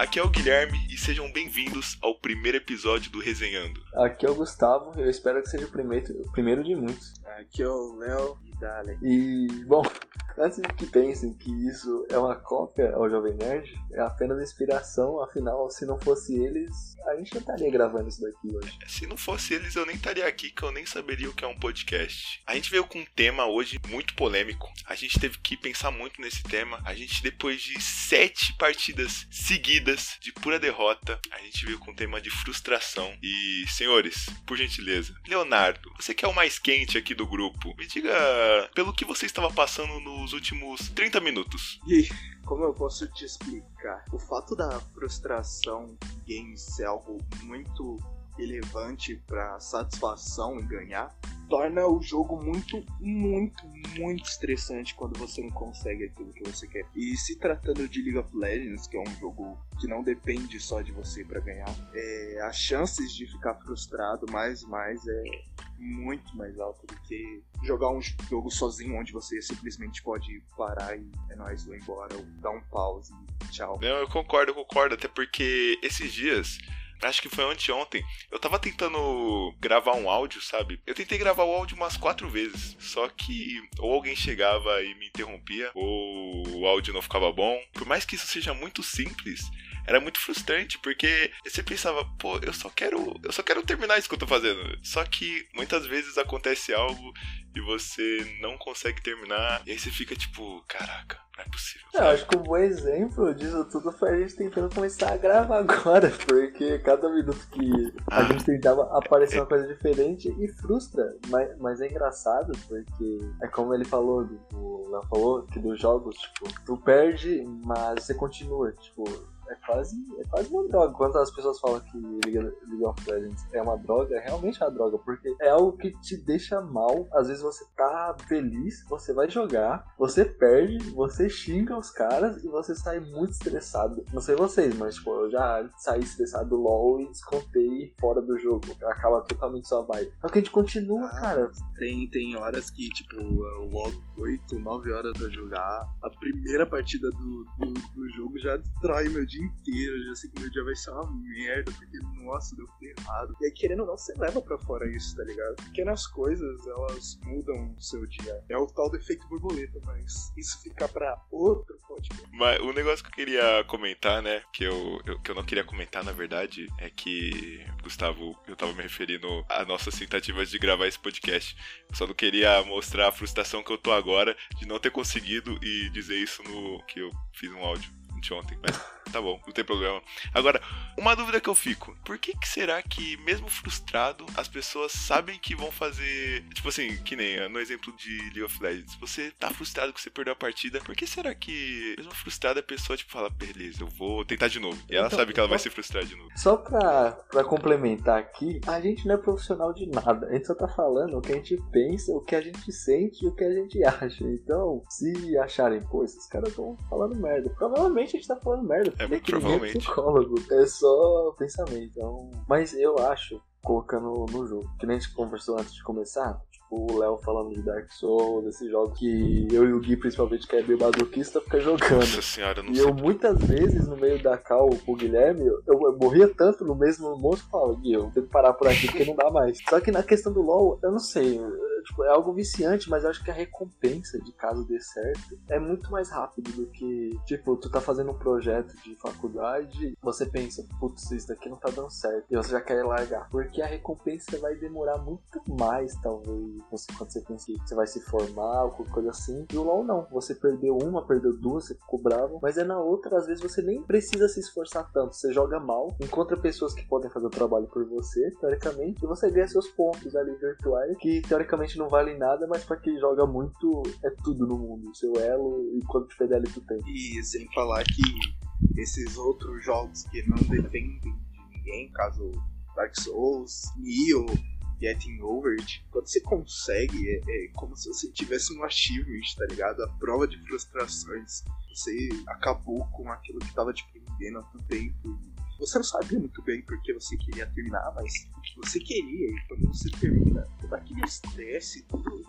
aqui é o Guilherme e sejam bem-vindos ao primeiro episódio do Resenhando. Aqui é o Gustavo, eu espero que seja o primeiro, o primeiro de muitos. Aqui é o Léo e Dale. E, bom, antes que pensem que isso é uma cópia ao Jovem Nerd, é apenas inspiração, afinal, se não fosse eles, a gente não estaria gravando isso daqui hoje. Se não fosse eles, eu nem estaria aqui, que eu nem saberia o que é um podcast. A gente veio com um tema hoje muito polêmico. A gente teve que pensar muito nesse tema. A gente, depois de sete partidas seguidas de pura derrota, a gente veio com um tema de frustração. E, senhores, por gentileza, Leonardo, você que é o mais quente aqui do grupo, me diga pelo que você estava passando nos últimos 30 minutos. E como eu posso te explicar? O fato da frustração em games ser algo muito relevante para satisfação em ganhar torna o jogo muito, muito, muito estressante quando você não consegue aquilo que você quer. E se tratando de League of Legends, que é um jogo que não depende só de você para ganhar, é, as chances de ficar frustrado mais e mais é muito mais alta do que jogar um jogo sozinho onde você simplesmente pode parar e é nóis, vou embora, ou dar um pause e tchau. Não, eu concordo, eu concordo, até porque esses dias acho que foi anteontem, eu tava tentando gravar um áudio, sabe? Eu tentei gravar o áudio umas quatro vezes, só que ou alguém chegava e me interrompia, ou o áudio não ficava bom. Por mais que isso seja muito simples, era muito frustrante, porque você pensava, pô, eu só quero, eu só quero terminar isso que eu tô fazendo. Só que muitas vezes acontece algo e você não consegue terminar, e aí você fica tipo, caraca, não é possível. Eu acho que um bom exemplo disso tudo foi a gente tentando começar a gravar agora, porque cada minuto que a ah, gente tentava aparecer é... uma coisa diferente e frustra, mas, mas é engraçado porque é como ele falou, o Léo falou, que dos jogos, tipo, tu perde, mas você continua, tipo, é quase, é quase uma droga. Quando as pessoas falam que League of Legends é uma droga, é realmente uma droga, porque é algo que te deixa mal. Às vezes você tá feliz, você vai jogar, você perde, você xinga os caras e você sai muito estressado. Não sei vocês, mas tipo, eu já saí estressado do LoL e descontei fora do jogo. Acaba totalmente sua vibe. Só que a gente continua, ah, cara. Tem, tem horas que, tipo, eu logo 8, 9 horas pra jogar. A primeira partida do, do, do jogo já destrói meu dia inteiro. Eu já sei que meu dia vai ser uma merda, porque, nossa, deu tudo errado. E aí, querendo ou não, você leva pra fora isso, tá ligado? Pequenas coisas, elas mudam o seu dia. É o tal do efeito borboleta, mas isso fica pra outro podcast. Mas o negócio que eu queria comentar, né, que eu, eu, que eu não queria comentar, na verdade, é que, Gustavo, eu tava me referindo às nossas tentativas de gravar esse podcast. Eu só não queria mostrar a frustração que eu tô agora de não ter conseguido e dizer isso no que eu fiz um áudio anteontem, mas tá bom, não tem problema. Agora, uma dúvida que eu fico: por que, que será que, mesmo frustrado, as pessoas sabem que vão fazer. Tipo assim, que nem no exemplo de League of Legends, você tá frustrado que você perdeu a partida, por que será que, mesmo frustrada, a pessoa tipo, fala, beleza, eu vou tentar de novo? E ela então, sabe que ela vai se frustrar de novo. Só pra, pra complementar aqui, a gente não é profissional de nada, a gente só tá falando o que a gente pensa, o que a gente sente e o que a gente acha. Então, se acharem, pô, esses caras estão falando merda, provavelmente a gente tá falando merda. É, muito provavelmente. É psicólogo, é só pensamento. Então... Mas eu acho, colocando no jogo, que nem a gente conversou antes de começar, o Léo falando de Dark Souls, desses jogos que eu e o Gui, principalmente, que é meio masoquista, fica jogando. Nossa senhora, não E sei. eu, muitas vezes, no meio da cal com o Guilherme, eu, eu morria tanto no mesmo monstro que eu falo, Gui, eu tenho que parar por aqui porque não dá mais. Só que na questão do LoL, eu não sei, tipo, é algo viciante, mas eu acho que a recompensa de caso dê certo é muito mais rápido do que, tipo, tu tá fazendo um projeto de faculdade, você pensa, putz, isso daqui não tá dando certo, e você já quer largar. Porque a recompensa vai demorar muito mais, talvez, você, quando você pensa que você vai se formar ou qualquer coisa assim. E o LoL não, você perdeu uma, perdeu duas, você ficou bravo, mas é na outra, às vezes você nem precisa se esforçar tanto, você joga mal, encontra pessoas que podem fazer o trabalho por você, teoricamente, e você ganha seus pontos ali virtuais, que teoricamente não valem nada, mas para quem joga muito é tudo no mundo. Seu elo e quanto PDL tu tem. E sem falar que esses outros jogos que não dependem de ninguém, caso Dark Souls, Nioh, Getting Over It, quando você consegue, é, é, como se você tivesse um achievement, tá ligado? A prova de frustrações. Você acabou com aquilo que tava te prendendo há tanto tempo Você não sabia muito bem porque você queria terminar, mas você queria. E quando você termina, todo aquele estresse, tudo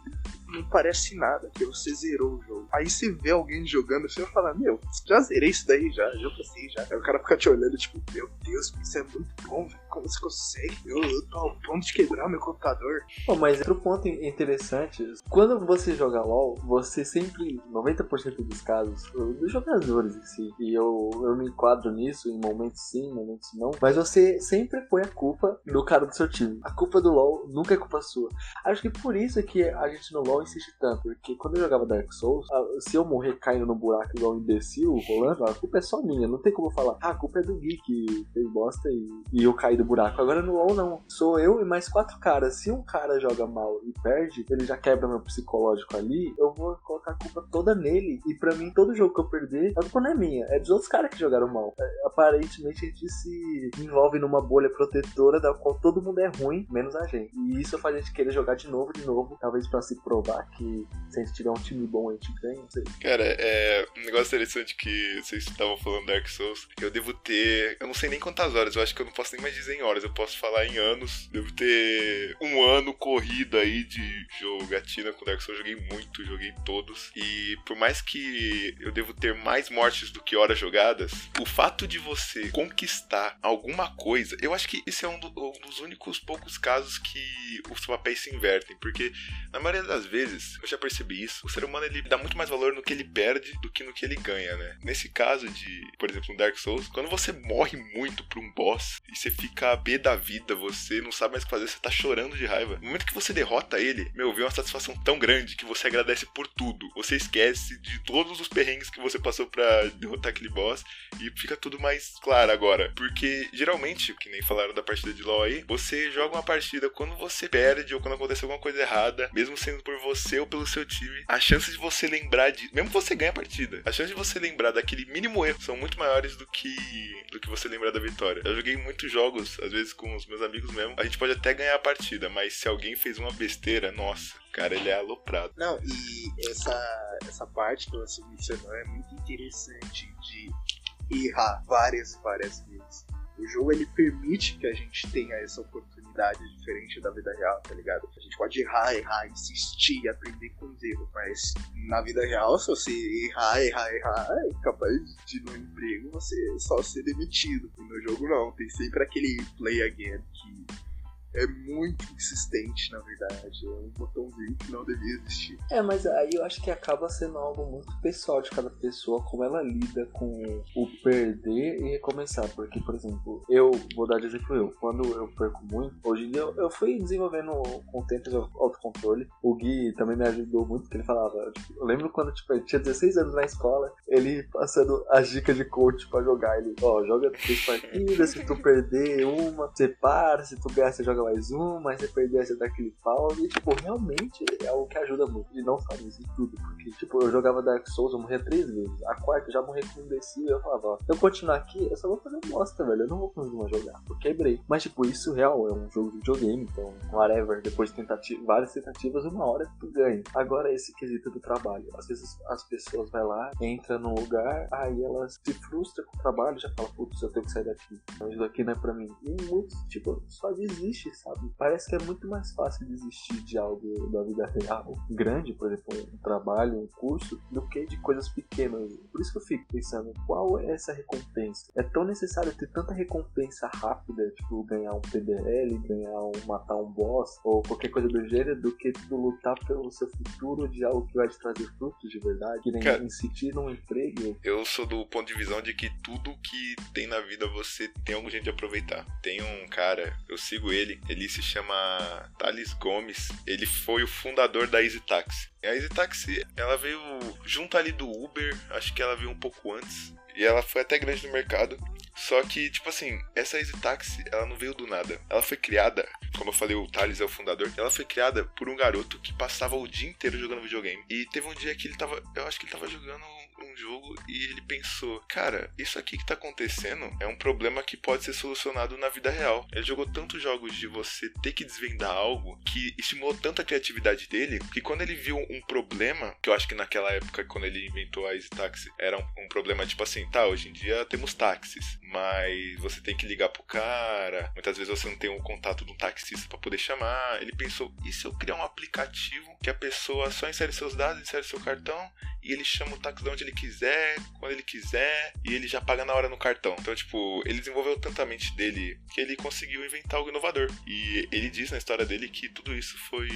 não parece nada, que você zerou o jogo. Aí você vê alguém jogando, você vai falar, meu, já zerei isso daí já, já passei já. Aí o cara fica te olhando, tipo, meu Deus, isso é muito bom, velho. Como você consegue? Eu, eu tô ao ponto de quebrar meu computador. Bom, mas outro ponto interessante, quando você joga LOL, você sempre, 90% dos casos, dos jogadores em si, e eu, eu me enquadro nisso em momentos sim, momentos não, mas você sempre põe a culpa no cara do seu time. A culpa do LoL nunca é culpa sua. Acho que por isso que a gente no LoL insiste tanto, porque quando eu jogava Dark Souls, se eu morrer caindo no buraco igual um imbecil rolando, a culpa é só minha, não tem como eu falar, ah, a culpa é do Gui que fez bosta e, e eu caí do buraco. Agora no LoL não, sou eu e mais quatro caras. Se um cara joga mal e perde, ele já quebra meu psicológico ali, eu vou colocar a culpa toda nele. E para mim, todo jogo que eu perder, a culpa não é minha, é dos outros caras que jogaram mal. É, aparentemente a gente se envolve numa bolha protetora da qual todo mundo é ruim, menos a gente. E isso faz a gente querer jogar de novo, de novo, talvez para se provar que se a gente tiver um time bom, a gente ganha, não sei. Cara, é um negócio interessante que vocês estavam falando Dark Souls. Eu devo ter, eu não sei nem quantas horas, eu acho que eu não posso nem mais dizer em horas, eu posso falar em anos. Devo ter um ano corrido aí de jogatina com Dark Souls, joguei muito, joguei todos. E por mais que eu devo ter mais mortes do que horas jogadas, o fato de você conquistar alguma coisa, eu acho que esse é um, do, um dos únicos poucos casos que os papéis se invertem, porque na maioria das vezes, eu já percebi isso, o ser humano ele dá muito mais valor no que ele perde do que no que ele ganha, né? Nesse caso de, por exemplo, um Dark Souls, quando você morre muito pra um boss e você fica a B da vida, você não sabe mais o que fazer, você tá chorando de raiva. No momento que você derrota ele, meu, vem uma satisfação tão grande que você agradece por tudo. Você esquece de todos os perrengues que você passou para derrotar aquele boss e fica tudo mais claro agora. Porque geralmente, que nem falaram da partida de LoL aí, você joga uma partida quando você perde ou quando acontece alguma coisa errada, mesmo sendo por você ou pelo seu time, a chance de você lembrar de. Mesmo que você ganhe a partida, a chance de você lembrar daquele mínimo erro são muito maiores do que do que você lembrar da vitória. Eu joguei muitos jogos, às vezes com os meus amigos mesmo. A gente pode até ganhar a partida, mas se alguém fez uma besteira, nossa, cara, ele é aloprado. Não, e essa, essa parte que você mencionou é muito interessante de errar várias várias vezes. O jogo ele permite que a gente tenha essa oportunidade diferente da vida real, tá ligado? A gente pode errar, errar, insistir, aprender com os erros, mas na vida real, se você errar, errar, errar, é capaz de no emprego você só ser demitido. No jogo não, tem sempre aquele play again que é muito insistente, na verdade. É um botãozinho que não devia existir. É, mas aí eu acho que acaba sendo algo muito pessoal de cada pessoa, como ela lida com o perder e recomeçar. Porque, por exemplo, eu vou dar de exemplo eu, quando eu perco muito, hoje em dia eu, eu fui desenvolvendo com o tempo de autocontrole. O Gui também me ajudou muito, porque ele falava, tipo, eu lembro quando tipo, ele tinha 16 anos na escola, ele passando as dicas de coach pra jogar. Ele, ó, oh, joga três partidas, se tu perder uma, você para, se tu ganhar, você joga joga mais um, mas você perder, você dá aquele pau. E, tipo, realmente é o que ajuda muito. E não só nisso, em tudo. Porque, tipo, eu jogava Dark Souls, eu morria três vezes. A quarta já morri com um. E eu falava, ó, se eu continuar aqui, eu só vou fazer bosta, velho. Eu não vou conseguir mais jogar. Eu quebrei. Mas, tipo, isso real é um jogo de videogame. Então, whatever. Depois de tentativa, várias tentativas, uma hora tu ganha. Agora, esse quesito do trabalho. Às vezes as pessoas vai lá, entra num lugar, aí elas se frustram com o trabalho, já fala, putz, eu tenho que sair daqui. Isso daqui não é pra mim. E muitos, tipo, só desiste sabe? Parece que é muito mais fácil desistir de algo da vida real, grande, por exemplo, um trabalho, um curso, do que de coisas pequenas. Por isso que eu fico pensando, qual é essa recompensa? É tão necessário ter tanta recompensa rápida, tipo ganhar um PDL, ganhar um matar um boss ou qualquer coisa do gênero, do que tu lutar pelo seu futuro de algo que vai te trazer frutos de verdade, que nem Cara, insistir num emprego. Eu sou do ponto de visão de que tudo que tem na vida você tem algum jeito de aproveitar. Tem um cara, eu sigo ele, ele se chama Thales Gomes. Ele foi o fundador da Easy Taxi. A Easy Taxi, ela veio junto ali do Uber, acho que ela veio um pouco antes. E ela foi até grande no mercado. Só que, tipo assim, essa Easy Taxi, ela não veio do nada. Ela foi criada, como eu falei, o Thales é o fundador. Ela foi criada por um garoto que passava o dia inteiro jogando videogame. E teve um dia que ele tava, eu acho que ele tava jogando um jogo e ele pensou, cara, isso aqui que tá acontecendo é um problema que pode ser solucionado na vida real. Ele jogou tantos jogos de você ter que desvendar algo que estimulou tanto a criatividade dele que quando ele viu um problema, que eu acho que naquela época, quando ele inventou a Easy Taxi, era um, um problema tipo assim, tá, hoje em dia temos táxis, mas você tem que ligar pro cara, muitas vezes você não tem o um contato de um taxista para poder chamar. Ele pensou, e se eu criar um aplicativo que a pessoa só insere seus dados, insere seu cartão e ele chama o táxi de onde ele quiser, quando ele quiser, e ele já paga na hora no cartão. Então, tipo, ele desenvolveu tanto a mente dele que ele conseguiu inventar algo inovador. E ele diz na história dele que tudo isso foi,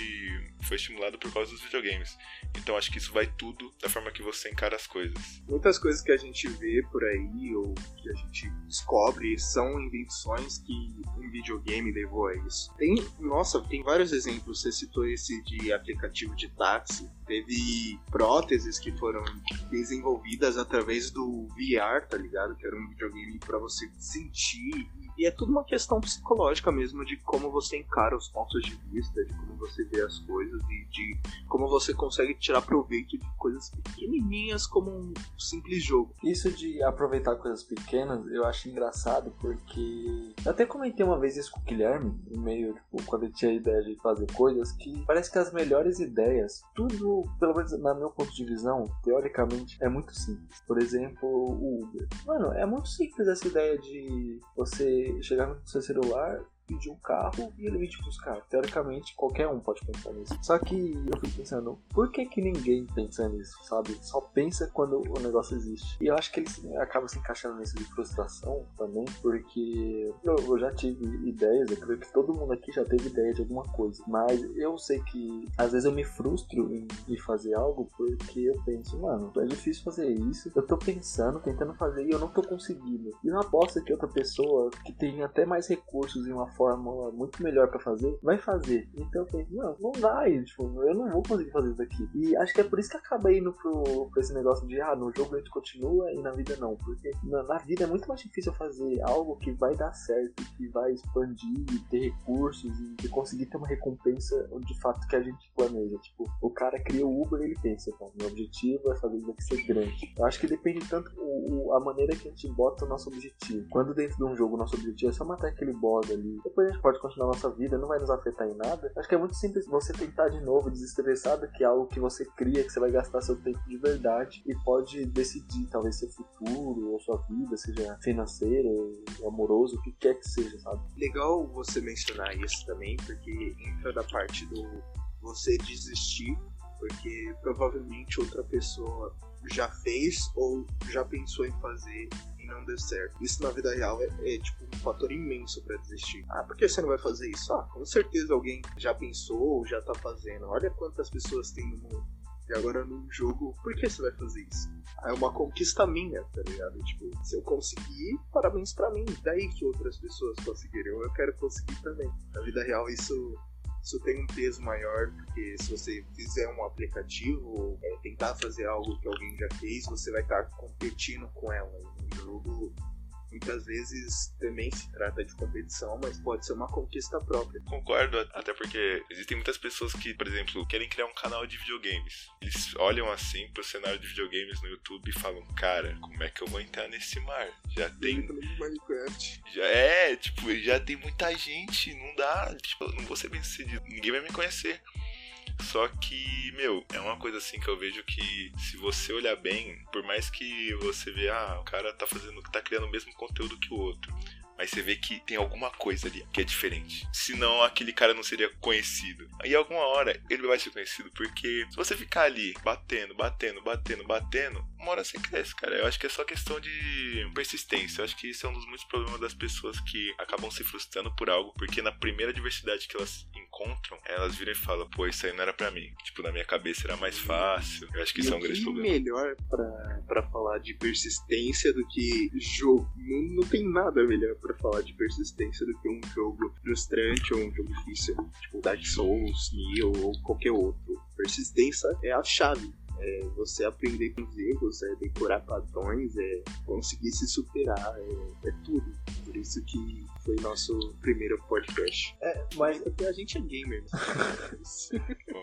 foi estimulado por causa dos videogames. Então, acho que isso vai tudo da forma que você encara as coisas. Muitas coisas que a gente vê por aí, ou que a gente descobre, são invenções que um videogame levou a isso. Tem, nossa, tem vários exemplos. Você citou esse de aplicativo de táxi. Teve próteses que foram desenvolvidas através do VR, tá ligado? Que era um videogame para você sentir e é tudo uma questão psicológica mesmo de como você encara os pontos de vista, de como você vê as coisas e de como você consegue tirar proveito de coisas pequenininhas como um simples jogo. Isso de aproveitar coisas pequenas eu acho engraçado porque eu até comentei uma vez isso com o Guilherme, meio tipo, quando ele tinha a ideia de fazer coisas que parece que as melhores ideias, tudo, pelo menos na meu ponto de visão, teoricamente é muito simples. Por exemplo, o Uber. Mano, é muito simples essa ideia de você chegar no seu celular pedir um carro e ele vir te buscar. Teoricamente, qualquer um pode pensar nisso. Só que eu fico pensando, por que que ninguém pensa nisso, sabe? Só pensa quando o negócio existe. E eu acho que ele acaba se encaixando nisso de frustração também, porque eu, eu já tive ideias, eu creio que todo mundo aqui já teve ideia de alguma coisa. Mas eu sei que às vezes eu me frustro em, em fazer algo porque eu penso, mano, é difícil fazer isso. Eu tô pensando, tentando fazer e eu não tô conseguindo. E não aposta que outra pessoa que tem até mais recursos em uma fórmula muito melhor para fazer, vai fazer. Então eu pensei, não, não vai, tipo, eu não vou conseguir fazer isso aqui. E acho que é por isso que acaba indo pro, pro esse negócio de, ah, no jogo a gente continua e na vida não. Porque na, na vida é muito mais difícil fazer algo que vai dar certo, que vai expandir, ter recursos e, e conseguir ter uma recompensa de fato que a gente planeja. Tipo, o cara cria o Uber e ele pensa, então, meu objetivo é fazer isso aqui ser grande. Eu acho que depende tanto o, o, a maneira que a gente bota o nosso objetivo. Quando dentro de um jogo o nosso objetivo é só matar aquele boss ali, depois a gente pode continuar nossa vida, não vai nos afetar em nada. Acho que é muito simples você tentar de novo, desestressado, que é algo que você cria, que você vai gastar seu tempo de verdade e pode decidir, talvez, seu futuro ou sua vida, seja financeiro, amoroso, o que quer que seja, sabe? Legal você mencionar isso também, porque entra da parte do você desistir, porque provavelmente outra pessoa já fez ou já pensou em fazer não deu certo. Isso na vida real é, é tipo um fator imenso para desistir. Ah, por que você não vai fazer isso? Ah, com certeza alguém já pensou ou já tá fazendo. Olha quantas pessoas tem no mundo. E agora num jogo, por que você vai fazer isso? Ah, é uma conquista minha, tá ligado? Tipo, se eu conseguir, parabéns para mim. Daí que outras pessoas conseguiram, eu quero conseguir também. Na vida real, isso isso tem um peso maior, porque se você fizer um aplicativo, é, tentar fazer algo que alguém já fez, você vai estar competindo com ela. No jogo, muitas vezes também se trata de competição, mas pode ser uma conquista própria. Concordo, até porque existem muitas pessoas que, por exemplo, querem criar um canal de videogames. Eles olham assim pro cenário de videogames no YouTube e falam, cara, como é que eu vou entrar nesse mar? Já tem. Minecraft. Já é, tipo, já tem muita gente, não dá, tipo, não vou ser bem sucedido, ninguém vai me conhecer. Só que, meu, é uma coisa assim que eu vejo que se você olhar bem, por mais que você vê, ah, o cara tá fazendo, tá criando o mesmo conteúdo que o outro. Mas você vê que tem alguma coisa ali que é diferente. Senão aquele cara não seria conhecido. Aí alguma hora ele vai ser conhecido. Porque se você ficar ali batendo, batendo, batendo, batendo, uma hora você cresce, cara. Eu acho que é só questão de persistência. Eu acho que isso é um dos muitos problemas das pessoas que acabam se frustrando por algo. Porque na primeira diversidade que elas encontram, elas viram e falam, pô, isso aí não era pra mim. Tipo, na minha cabeça era mais fácil. Eu acho que e isso é um grande problema. melhor pra, pra falar de persistência do que jogo. Não, não tem nada melhor pra falar de persistência do que um jogo frustrante ou um jogo difícil. Tipo Dark Souls, Nioh ou qualquer outro. Persistência é a chave. É você aprender com os erros, é decorar padrões, é conseguir se superar, é, é tudo. Por isso que foi nosso primeiro podcast. É, mas Porque a gente é gamer.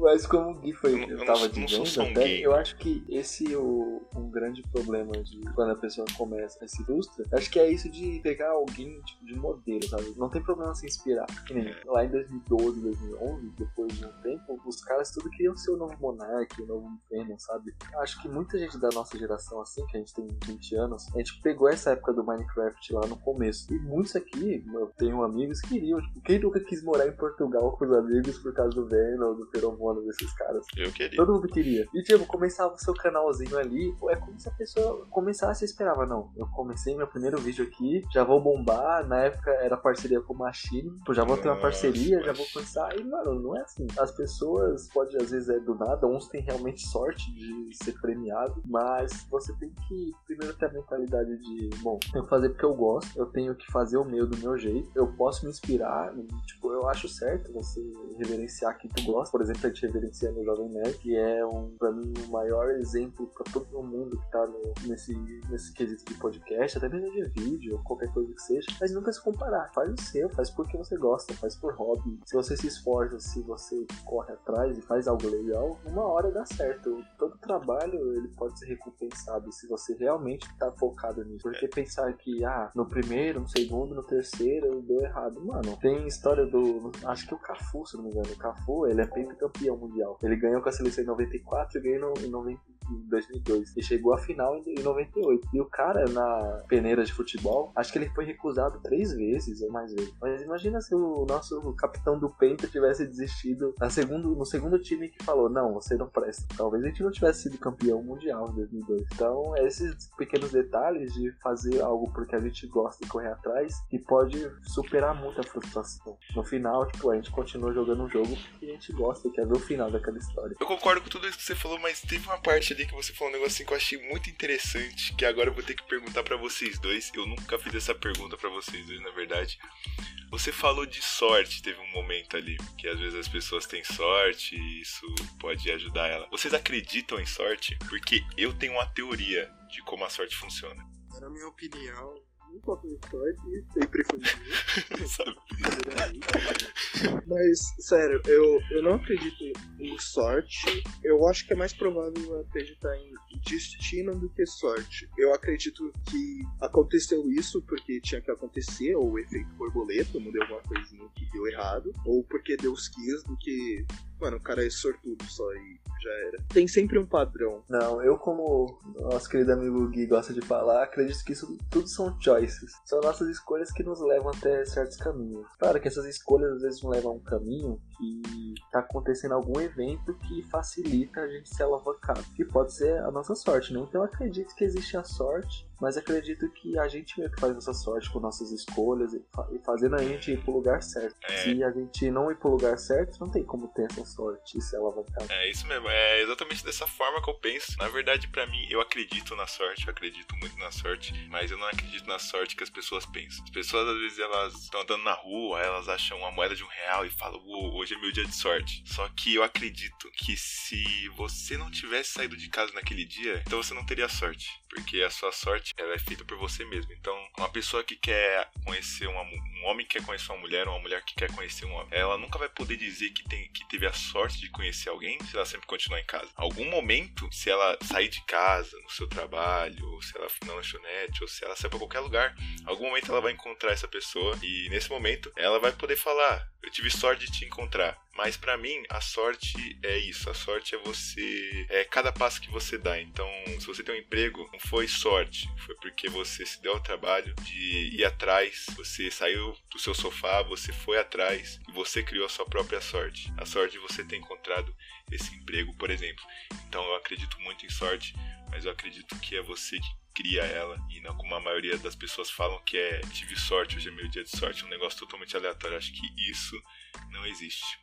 Mas como o Gui foi, Eu eu, tava dizendo, até, eu acho que esse é o, um grande problema de quando a pessoa começa e se frustra. Acho que é isso de pegar alguém tipo, de modelo, sabe? Não tem problema se inspirar. Que nem lá em 2012, 2011, depois de um tempo, os caras tudo queriam ser o novo Monark, o novo Venom, sabe? Acho que muita gente da nossa geração, assim, que a gente tem 20 anos, a gente pegou essa época do Minecraft lá no começo. E muitos aqui, eu tenho amigos que queriam, tipo, quem nunca quis morar em Portugal com os amigos por causa do Venom, do feromônio desses caras? Eu queria. Todo mundo queria. E tipo, começava o seu canalzinho ali, é como se a pessoa começasse e esperava, não, eu comecei meu primeiro vídeo aqui, já vou bombar, na época era parceria com o Machine, tipo, já vou ter uma parceria, já vou começar. E, mano, não é assim. As pessoas, pode às vezes é do nada, uns têm realmente sorte de ser premiado, mas você tem que primeiro ter a mentalidade de, bom, eu fazer porque eu gosto, eu tenho que fazer o meu do meu jeito, eu posso me inspirar, tipo, eu acho certo você reverenciar quem tu gosta, por exemplo, a gente reverencia no Jovem Nerd, que é um, pra mim, o maior exemplo pra todo mundo que tá no- nesse, nesse quesito de podcast, até mesmo de vídeo, qualquer coisa que seja, mas nunca se comparar, faz o seu, faz porque você gosta, faz por hobby, se você se esforça, se você corre atrás e faz algo legal, uma hora dá certo, todo trabalho ele pode ser recompensado se você realmente tá focado nisso, porque pensar que, ah, no primeiro, no segundo, no terceiro, deu errado, mano, tem história do, acho que o Cafu, se não me engano, o Cafu, ele é pentacampeão mundial, ele ganhou com a seleção em 94 e ganhou em 90 em 2002 e chegou à final em em 98 e o cara na peneira de futebol acho que ele foi recusado três vezes ou mais vezes. Mas imagina se o nosso capitão do Penta tivesse desistido na segundo, no segundo time que falou não, você não presta. Talvez a gente não tivesse sido campeão mundial em 2002 então esses pequenos detalhes de fazer algo porque a gente gosta e correr atrás que pode superar muito a frustração. No final tipo a gente continua jogando um jogo que a gente gosta e quer ver o final daquela história. Eu concordo com tudo isso que você falou, mas teve uma parte ali que você falou um negocinho que eu achei muito interessante, que agora eu vou ter que perguntar pra vocês dois. Eu nunca fiz essa pergunta pra vocês dois, na verdade. Você falou de sorte, teve um momento ali, que às vezes as pessoas têm sorte e isso pode ajudar ela. Vocês acreditam em sorte? Porque eu tenho uma teoria de como a sorte funciona. Na minha opinião, pouco de sorte, sempre foi? Mas, sério, eu, eu não acredito em sorte. Eu acho que é mais provável acreditar em destino do que sorte. Eu acredito que aconteceu isso porque tinha que acontecer, ou o efeito borboleta, mudei alguma coisinha que deu errado, ou porque Deus quis do que. Mano, o cara é sortudo só e já era. Tem sempre um padrão. Não, eu como nosso querido amigo Gui gosta de falar, acredito que isso tudo são choices. São nossas escolhas que nos levam até certos caminhos. Claro que essas escolhas às vezes nos levam a um caminho que tá acontecendo algum evento que facilita a gente se alavancar. Que pode ser a nossa sorte, né? Então eu acredito que existe a sorte, mas acredito que a gente meio que faz essa sorte com nossas escolhas e, fa- e fazendo a gente ir pro lugar certo. É. Se a gente não ir pro lugar certo, não tem como ter essa sorte e se alavancar. É isso mesmo, é exatamente dessa forma que eu penso. Na verdade, pra mim, eu acredito na sorte, eu acredito muito na sorte, mas eu não acredito na sorte que as pessoas pensam. As pessoas, às vezes, elas estão andando na rua, elas acham uma moeda de um real e falam, Uou, hoje é meu dia de sorte. Só que eu acredito que se você não tivesse saído de casa naquele dia, então você não teria sorte. Porque a sua sorte, ela é feita por você mesmo. Então, uma pessoa que quer conhecer uma, um homem que quer conhecer uma mulher, ou uma mulher que quer conhecer um homem, ela nunca vai poder dizer que, tem, que teve a sorte de conhecer alguém se ela sempre continuar em casa. Algum momento, se ela sair de casa, no seu trabalho, ou se ela for na lanchonete, ou se ela sair pra qualquer lugar, algum momento ela vai encontrar essa pessoa e nesse momento ela vai poder falar: Eu tive sorte de te encontrar. Mas pra mim, a sorte é isso. A sorte é você. É cada passo que você dá. Então, se você tem um emprego, não foi sorte. Foi porque você se deu ao trabalho de ir atrás. Você saiu do seu sofá, você foi atrás e você criou a sua própria sorte. A sorte de você ter encontrado esse emprego, por exemplo. Então, eu acredito muito em sorte, mas eu acredito que é você que cria ela e não como a maioria das pessoas falam que é tive sorte, hoje é meu dia de sorte, um negócio totalmente aleatório. Acho que isso não existe.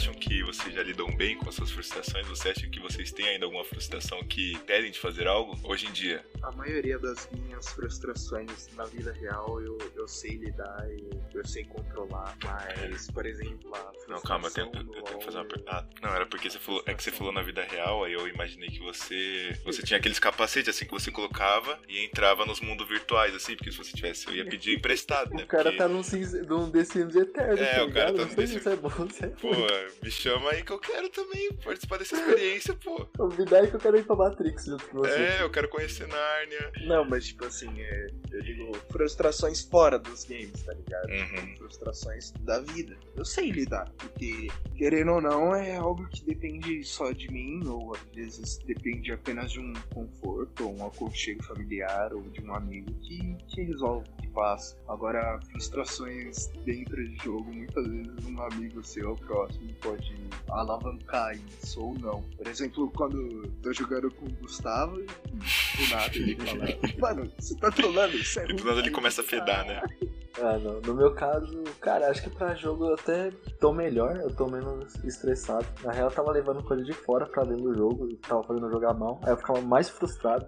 Acham que vocês já lidam bem com as suas frustrações? Você acha que vocês têm ainda alguma frustração que pedem de fazer algo hoje em dia? A maioria das minhas frustrações na vida real eu, eu sei lidar e eu sei controlar, mas, por exemplo, a Não, calma, eu tenho, eu tenho que fazer uma pergunta. Ah, não, era porque você falou, é que você falou na vida real, aí eu imaginei que você você tinha aqueles capacetes assim que você colocava e entrava nos mundos virtuais, assim, porque se você tivesse, eu ia pedir emprestado, né? O cara porque... tá num, cinza- num The Sims eterno, É, tá o cara tá Não num sei The se Sims- isso é bom, se é Pô. Me chama aí que eu quero também participar dessa experiência, pô. Convidar que eu quero ir pra Matrix junto com você. É, eu quero conhecer Nárnia. Não, mas tipo assim, é, eu digo frustrações fora dos games, tá ligado? Uhum. Frustrações da vida. Eu sei lidar, porque querendo ou não é algo que depende só de mim, ou às vezes depende apenas de um conforto, ou um aconchego familiar, ou de um amigo que, que resolve, que passa. Agora, frustrações dentro de jogo, muitas vezes um amigo seu próximo pode alavancar isso ou não. Por exemplo, quando tô jogando com o Gustavo, do nada ele fala, mano, você tá trolando, isso é E do ruim." nada ele começa a fedar, né? Ah. No meu caso, cara, acho que pra jogo eu até tô melhor, eu tô menos estressado. Na real, eu tava levando coisa de fora pra dentro do jogo, tava fazendo jogar mal. Aí eu ficava mais frustrado,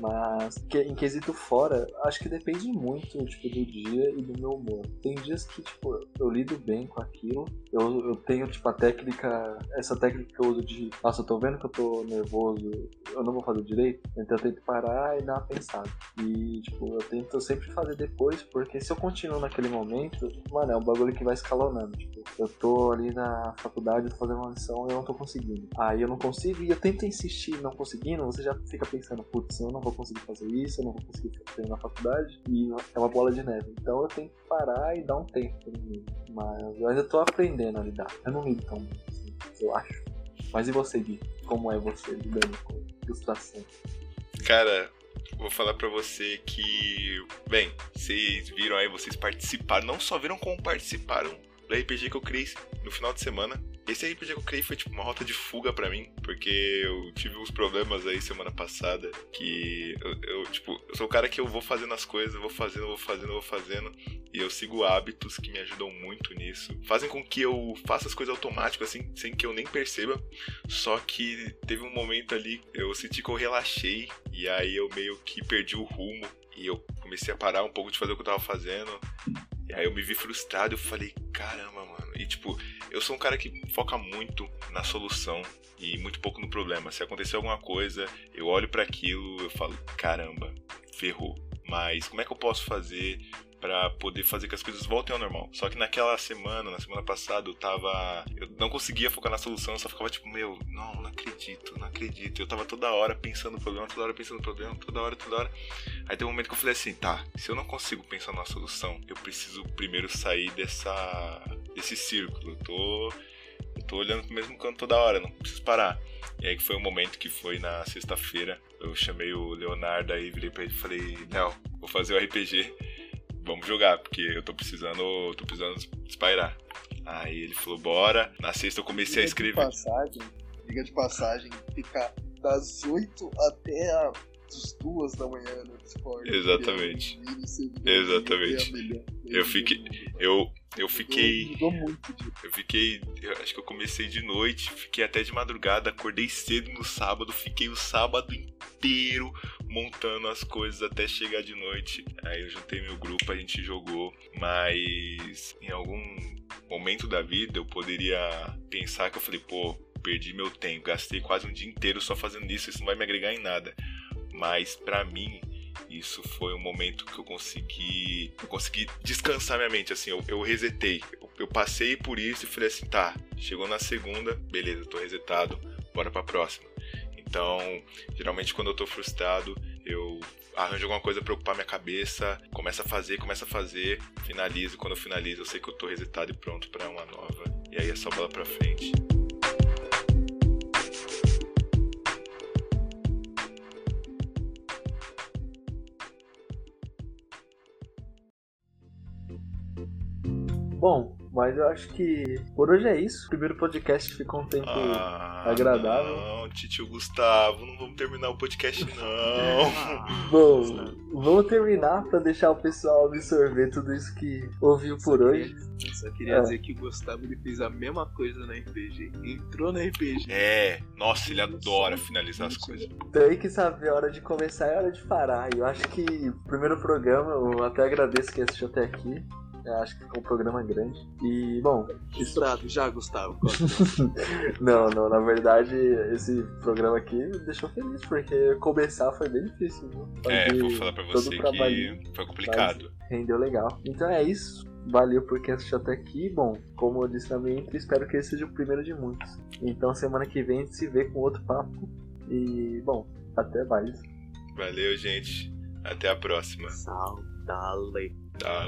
mas que- em quesito fora, acho que depende muito, tipo, do dia e do meu humor. Tem dias que, tipo, eu lido bem com aquilo, eu, eu tenho, tipo, a técnica, essa técnica que eu uso de, nossa, eu tô vendo que eu tô nervoso, eu não vou fazer direito, então eu tento parar e dar uma pensada. E, tipo, eu tento sempre fazer depois, porque se eu continuo naquele momento, mano, é um bagulho que vai escalonando. Tipo, eu tô ali na faculdade, fazendo uma lição e eu não tô conseguindo. Aí eu não consigo e eu tento insistir não conseguindo, você já fica pensando, putz, eu não vou conseguir fazer isso, eu não vou conseguir fazer na faculdade, e é uma bola de neve. Então eu tenho que parar e dar um tempo pra mim. Mas eu tô aprendendo a lidar. Eu não lido tão bem, assim, eu acho. Mas e você, Gui? Como é você lidando com frustração? Cara, vou falar pra você que. Bem, vocês viram aí, vocês participaram. Não só viram como participaram do RPG que eu criei no final de semana. Esse RPG que eu criei foi tipo uma rota de fuga pra mim, porque eu tive uns problemas aí semana passada que eu, eu, tipo, eu sou o cara que eu vou fazendo as coisas, vou fazendo, vou fazendo, vou fazendo, e eu sigo hábitos que me ajudam muito nisso. Fazem com que eu faça as coisas automáticas assim, sem que eu nem perceba. Só que teve um momento ali, eu senti que eu relaxei e aí eu meio que perdi o rumo e eu comecei a parar um pouco de fazer o que eu tava fazendo. E aí eu me vi frustrado, eu falei, caramba, mano. E tipo, eu sou um cara que foca muito na solução e muito pouco no problema. Se acontecer alguma coisa, eu olho para aquilo, eu falo, caramba, ferrou. Mas como é que eu posso fazer para poder fazer que as coisas voltem ao normal? Só que naquela semana, na semana passada, eu tava, eu não conseguia focar na solução, eu só ficava tipo, meu, não, não acredito, não acredito. Eu tava toda hora pensando no problema, toda hora pensando no problema, toda hora, toda hora. Aí tem um momento que eu falei assim, tá, se eu não consigo pensar numa solução, eu preciso primeiro sair dessa desse círculo. Eu tô eu tô olhando pro mesmo canto toda hora, não preciso parar. E aí que foi um momento que foi na sexta-feira, eu chamei o Leonardo aí, virei pra ele e falei, Léo, vou fazer o RPG, vamos jogar, porque eu tô precisando, tô precisando espairar. Aí ele falou, bora. Na sexta eu comecei a Diga de escrever. passagem, diga de passagem, ficar das 8 até as 2 da manhã no Discord. Exatamente. Exatamente. a Eu fiquei-. Eu, eu fiquei. Mudou muito de Eu fiquei. Eu acho que eu comecei de noite, fiquei até de madrugada, acordei cedo no sábado, fiquei o sábado inteiro montando as coisas até chegar de noite. Aí eu juntei meu grupo, a gente jogou, mas em algum momento da vida eu poderia pensar que eu falei, pô, perdi meu tempo, gastei quase um dia inteiro só fazendo isso, isso não vai me agregar em nada. Mas pra mim, isso foi um momento que eu consegui, eu consegui descansar minha mente, assim, eu, eu resetei. Eu, eu passei por isso e falei assim, tá, chegou na segunda, beleza, tô resetado, bora pra próxima. Então, geralmente quando eu tô frustrado, eu arranjo alguma coisa pra ocupar minha cabeça, começo a fazer, começo a fazer, finalizo. Quando eu finalizo, eu sei que eu tô resetado e pronto pra uma nova. E aí é só bola pra frente. Bom, Mas eu acho que por hoje é isso. O primeiro podcast ficou um tempo Ah, agradável. Não, tio Gustavo, não vamos terminar o podcast, não. Bom, vamos terminar pra deixar o pessoal absorver tudo isso que ouviu por Só hoje. queria- Só queria É. dizer que o Gustavo ele fez a mesma coisa na RPG. Entrou na RPG. É, nossa, ele adora finalizar as coisas. Tem que saber a hora de começar e a hora de parar. E eu acho que o primeiro programa, eu até agradeço quem assistiu até aqui. Eu acho que ficou um programa grande. E, bom, Frustrado já, Gustavo. não, não, na verdade, esse programa aqui me deixou feliz, porque começar foi bem difícil, viu? É, Fazer vou falar pra todo você que foi complicado. Rendeu legal. Então é isso. Valeu por quem assistiu até aqui. Bom, como eu disse na minha intro, espero que esse seja o primeiro de muitos. Então semana que vem a gente se vê com outro papo. E, bom, até mais. Valeu, gente. Até a próxima. Saudade. Tá,